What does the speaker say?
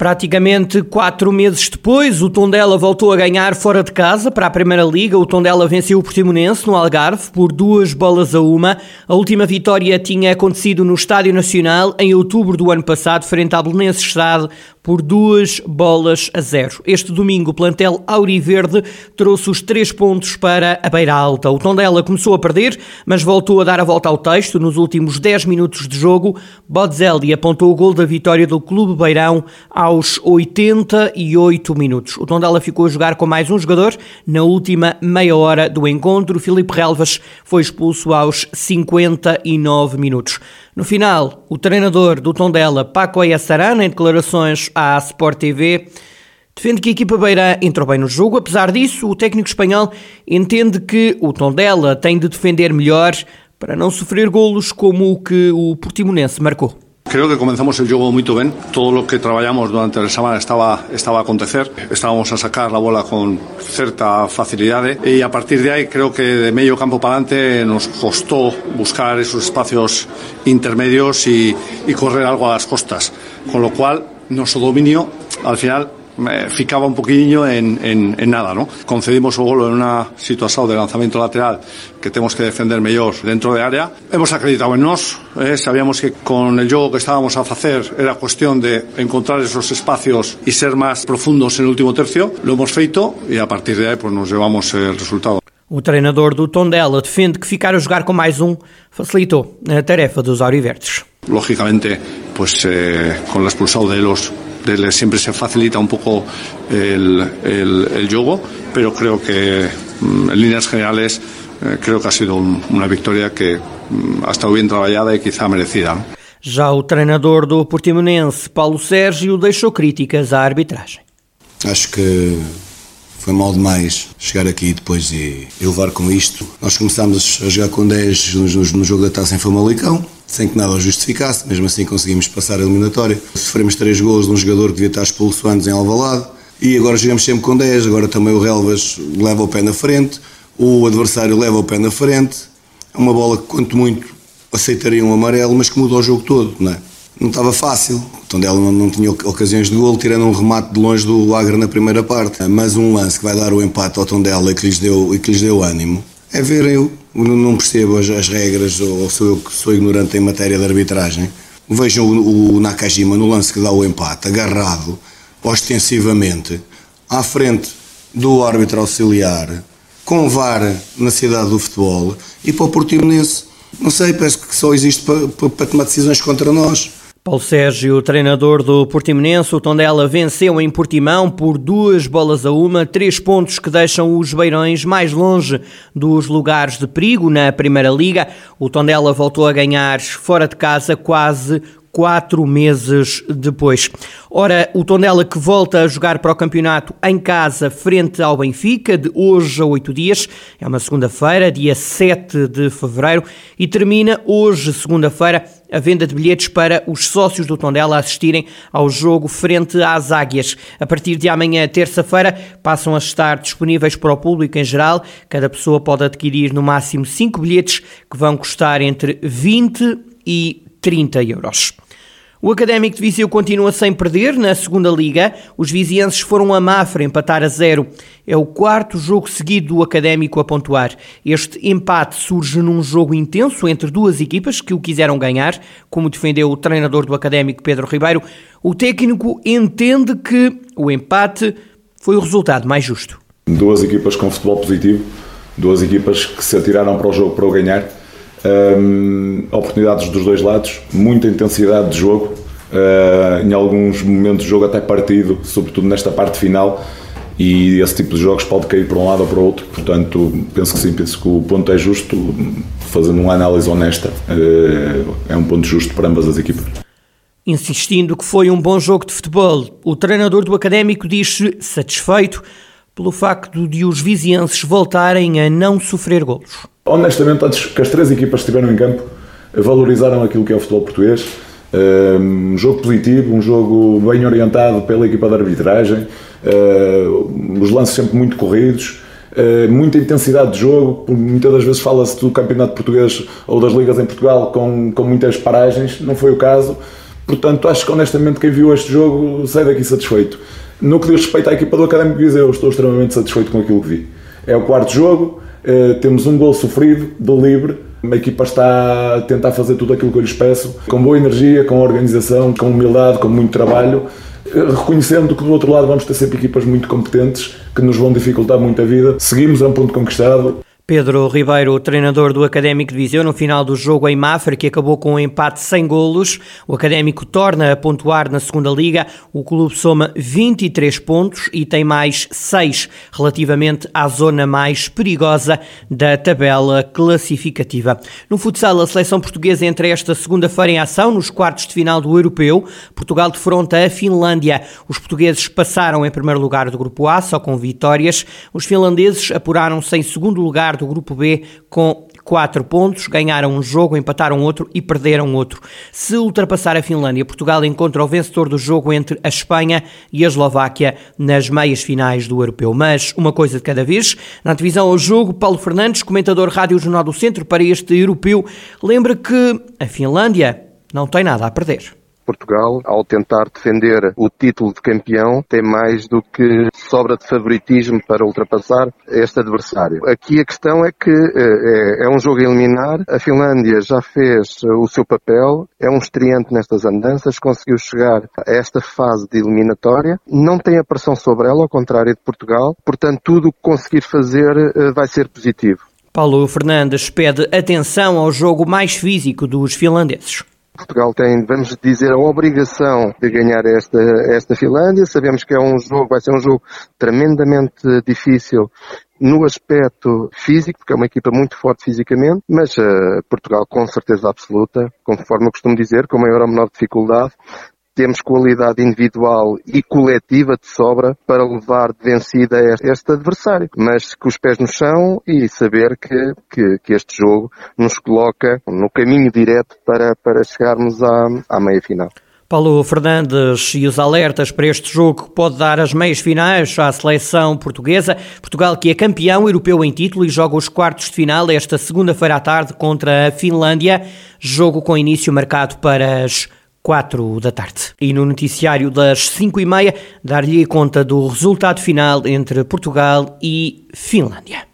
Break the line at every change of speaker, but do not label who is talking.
Praticamente quatro meses depois, o Tondela voltou a ganhar fora de casa para a Primeira Liga. O Tondela venceu o Portimonense no Algarve por duas bolas a uma. A última vitória tinha acontecido no Estádio Nacional em outubro do ano passado, frente à Belenenses Estado, por duas bolas a zero. Este domingo, o plantel Auriverde trouxe os três pontos para a Beira Alta. O Tondela começou a perder, mas voltou a dar a volta ao texto. Nos últimos 10 minutos de jogo, Bodzelli apontou o gol da vitória do Clube Beirão aos 88 minutos. O Tondela ficou a jogar com mais um jogador na última meia hora do encontro. Filipe Relvas foi expulso aos 59 minutos. No final, o treinador do Tondela, Paco Ayassarana, em declarações à Sport TV, defende que a equipa beira entrou bem no jogo. Apesar disso, o técnico espanhol entende que o Tondela tem de defender melhor para não sofrer golos como o que o Portimonense marcou.
Creo que comenzamos el juego muy bien. Todo lo que trabajamos durante la semana estaba, estaba a acontecer. Estábamos a sacar la bola con cierta facilidad y a partir de ahí creo que de medio campo para adelante nos costó buscar esos espacios intermedios y, y correr algo a las costas. Con lo cual, nuestro dominio al final ficaba un poquillo en, en, en, nada, ¿no? Concedimos o golo en una situación de lanzamiento lateral que tenemos que defender mejor dentro de área. Hemos acreditado en nos, eh, sabíamos que con el juego que estábamos a hacer era cuestión de encontrar esos espacios y ser más profundos en el último tercio. Lo hemos feito y a partir de ahí pues nos llevamos el resultado.
O treinador do Tondela defende que ficar a jogar com mais um facilitou a tarefa dos auriverdes.
Lógicamente, pues eh, con la expulsado de los siempre se facilita un poco el, el, el juego, pero creo que mm, en líneas generales eh, creo que ha sido un, una victoria que mm, ha estado bien trabajada y quizá merecida.
Já o treinador do Portimonense, Paulo Sérgio, deixou críticas à arbitragem.
Acho que foi mal demais chegar aqui depois e, e levar com isto. Nós começámos a jogar com 10 no, no, no jogo da Taça em Famalicão sem que nada o justificasse, mesmo assim conseguimos passar a eliminatória. Sofremos três gols de um jogador que devia estar expulso antes em Alvalade e agora jogamos sempre com 10, agora também o Relvas leva o pé na frente, o adversário leva o pé na frente, é uma bola que quanto muito aceitaria um amarelo, mas que muda o jogo todo, não é? Não estava fácil, o Tondela não, não tinha ocasiões de gol, tirando um remate de longe do Agra na primeira parte, mas um lance que vai dar o empate ao Tondela e que lhes deu, e que lhes deu ânimo, é ver eu não percebo as, as regras ou sou eu que sou ignorante em matéria de arbitragem. Vejam o, o Nakajima no lance que dá o empate, agarrado ostensivamente à frente do árbitro auxiliar, com VAR na cidade do futebol e para o Portimonense. Não sei, parece que só existe para, para, para tomar decisões contra nós.
Paulo Sérgio, treinador do Portimonense, o Tondela venceu em Portimão por duas bolas a uma, três pontos que deixam os Beirões mais longe dos lugares de perigo na Primeira Liga. O Tondela voltou a ganhar fora de casa quase quatro meses depois. Ora, o Tondela que volta a jogar para o campeonato em casa frente ao Benfica, de hoje a oito dias, é uma segunda-feira, dia 7 de fevereiro, e termina hoje, segunda-feira, a venda de bilhetes para os sócios do Tondela assistirem ao jogo frente às Águias. A partir de amanhã, terça-feira, passam a estar disponíveis para o público em geral. Cada pessoa pode adquirir no máximo cinco bilhetes que vão custar entre 20 e 30 euros. O Académico de Viseu continua sem perder na segunda liga. Os vizienses foram a Mafra empatar a zero. É o quarto jogo seguido do Académico a pontuar. Este empate surge num jogo intenso entre duas equipas que o quiseram ganhar, como defendeu o treinador do Académico Pedro Ribeiro. O técnico entende que o empate foi o resultado mais justo.
Duas equipas com futebol positivo, duas equipas que se atiraram para o jogo para o ganhar um, oportunidades dos dois lados, muita intensidade de jogo, uh, em alguns momentos de jogo até partido, sobretudo nesta parte final, e esse tipo de jogos pode cair para um lado ou para o outro, portanto penso que sim, penso que o ponto é justo, fazendo uma análise honesta, uh, é um ponto justo para ambas as equipas.
Insistindo que foi um bom jogo de futebol, o treinador do Académico diz-se satisfeito pelo facto de os vizienses voltarem a não sofrer golos
honestamente, antes que as três equipas que estiveram em campo valorizaram aquilo que é o futebol português, Um jogo positivo, um jogo bem orientado pela equipa de arbitragem, uh, os lances sempre muito corridos, uh, muita intensidade de jogo. Muitas das vezes fala-se do campeonato português ou das ligas em Portugal com, com muitas paragens, não foi o caso. Portanto, acho que honestamente quem viu este jogo sai daqui satisfeito. No que diz respeito à equipa do Académico Viseu, estou extremamente satisfeito com aquilo que vi. É o quarto jogo, uh, temos um gol sofrido do livre a equipa está a tentar fazer tudo aquilo que eu lhes peço, com boa energia, com organização, com humildade, com muito trabalho, reconhecendo que do outro lado vamos ter sempre equipas muito competentes que nos vão dificultar muito a vida. Seguimos a um ponto conquistado.
Pedro Ribeiro, treinador do Académico de Viseu, no final do jogo em Mafra, que acabou com um empate sem golos. O Académico torna a pontuar na segunda liga. O clube soma 23 pontos e tem mais 6 relativamente à zona mais perigosa da tabela classificativa. No futsal, a seleção portuguesa entra esta segunda-feira em ação nos quartos de final do Europeu. Portugal defronta a Finlândia. Os portugueses passaram em primeiro lugar do grupo A, só com vitórias. Os finlandeses apuraram-se em segundo lugar do grupo B com 4 pontos, ganharam um jogo, empataram outro e perderam outro. Se ultrapassar a Finlândia, Portugal encontra o vencedor do jogo entre a Espanha e a Eslováquia nas meias finais do Europeu. Mas uma coisa de cada vez. Na divisão ao jogo, Paulo Fernandes, comentador Rádio Jornal do Centro para este Europeu, lembra que a Finlândia não tem nada a perder.
Portugal, ao tentar defender o título de campeão, tem mais do que sobra de favoritismo para ultrapassar este adversário. Aqui a questão é que é, é um jogo a eliminar. A Finlândia já fez o seu papel, é um estreante nestas andanças, conseguiu chegar a esta fase de eliminatória, não tem a pressão sobre ela, ao contrário de Portugal, portanto tudo o que conseguir fazer eh, vai ser positivo.
Paulo Fernandes pede atenção ao jogo mais físico dos finlandeses.
Portugal tem, vamos dizer, a obrigação de ganhar esta, esta Finlândia. Sabemos que é um jogo, vai ser um jogo tremendamente difícil no aspecto físico, porque é uma equipa muito forte fisicamente, mas uh, Portugal com certeza absoluta, conforme eu costumo dizer, com maior ou menor dificuldade, temos qualidade individual e coletiva de sobra para levar de vencida este adversário. Mas com os pés no chão e saber que, que, que este jogo nos coloca no caminho direto para, para chegarmos à, à meia final.
Paulo Fernandes e os alertas para este jogo que pode dar as meias finais à seleção portuguesa. Portugal que é campeão europeu em título e joga os quartos de final esta segunda-feira à tarde contra a Finlândia. Jogo com início marcado para as 4 da tarde. E no noticiário das 5 e meia, dar-lhe conta do resultado final entre Portugal e Finlândia.